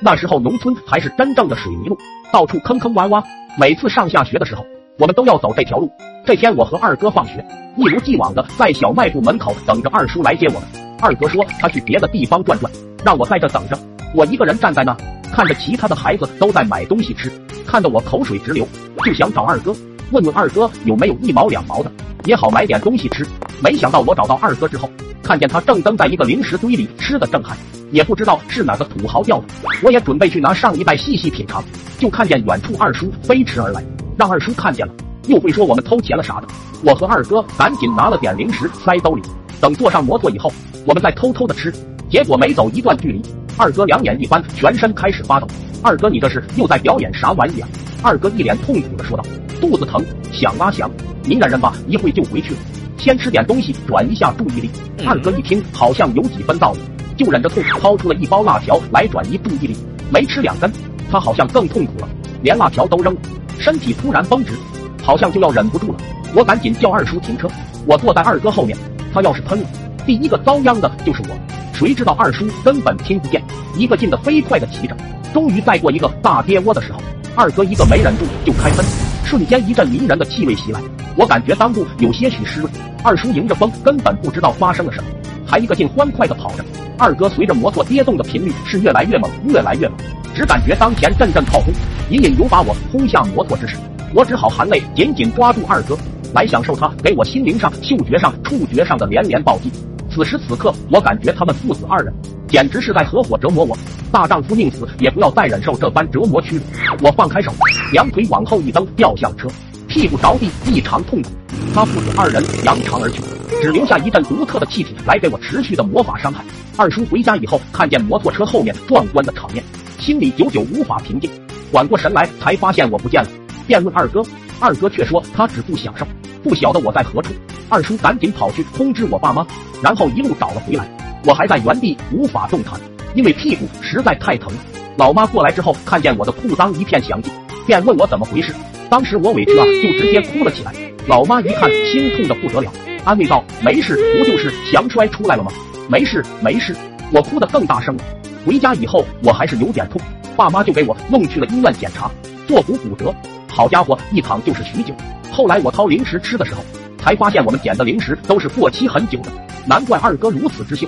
那时候农村还是真正的水泥路，到处坑坑洼洼。每次上下学的时候，我们都要走这条路。这天我和二哥放学，一如既往的在小卖部门口等着二叔来接我们。二哥说他去别的地方转转，让我在这等着。我一个人站在那，看着其他的孩子都在买东西吃，看得我口水直流，就想找二哥问问二哥有没有一毛两毛的，也好买点东西吃。没想到我找到二哥之后，看见他正蹬在一个零食堆里吃的正嗨，也不知道是哪个土豪掉的。我也准备去拿上一袋细细品尝，就看见远处二叔飞驰而来，让二叔看见了。又会说我们偷钱了啥的，我和二哥赶紧拿了点零食塞兜里，等坐上摩托以后，我们再偷偷的吃。结果没走一段距离，二哥两眼一翻，全身开始发抖。二哥，你这是又在表演啥玩意啊？二哥一脸痛苦的说道：“肚子疼，想啊想，您忍忍吧，一会就回去了。先吃点东西，转移下注意力。”二哥一听，好像有几分道理，就忍着痛掏出了一包辣条来转移注意力。没吃两根，他好像更痛苦了，连辣条都扔了，身体突然绷直。好像就要忍不住了，我赶紧叫二叔停车。我坐在二哥后面，他要是喷了，第一个遭殃的就是我。谁知道二叔根本听不见，一个劲的飞快的骑着。终于在过一个大跌窝的时候，二哥一个没忍住就开喷，瞬间一阵迷人的气味袭来，我感觉裆部有些许湿润。二叔迎着风，根本不知道发生了什么，还一个劲欢快的跑着。二哥随着摩托跌动的频率是越来越猛，越来越猛，只感觉当前阵阵炮轰，隐隐有把我轰下摩托之势。我只好含泪紧紧抓住二哥，来享受他给我心灵上、嗅觉上、触觉上的连连暴击。此时此刻，我感觉他们父子二人简直是在合伙折磨我。大丈夫宁死也不要再忍受这般折磨屈辱。我放开手，两腿往后一蹬，掉下了车，屁股着地，异常痛苦。他父子二人扬长而去，只留下一阵独特的气体来给我持续的魔法伤害。二叔回家以后，看见摩托车后面壮观的场面，心里久久无法平静。缓过神来，才发现我不见了。便问二哥，二哥却说他只顾享受，不晓得我在何处。二叔赶紧跑去通知我爸妈，然后一路找了回来。我还在原地无法动弹，因为屁股实在太疼。老妈过来之后，看见我的裤裆一片详尽，便问我怎么回事。当时我委屈啊，就直接哭了起来。老妈一看，心痛的不得了，安慰道：“没事，不就是强摔出来了吗？没事，没事。”我哭得更大声了。回家以后，我还是有点痛，爸妈就给我弄去了医院检查，坐骨骨折。好家伙，一躺就是许久。后来我掏零食吃的时候，才发现我们捡的零食都是过期很久的，难怪二哥如此之秀。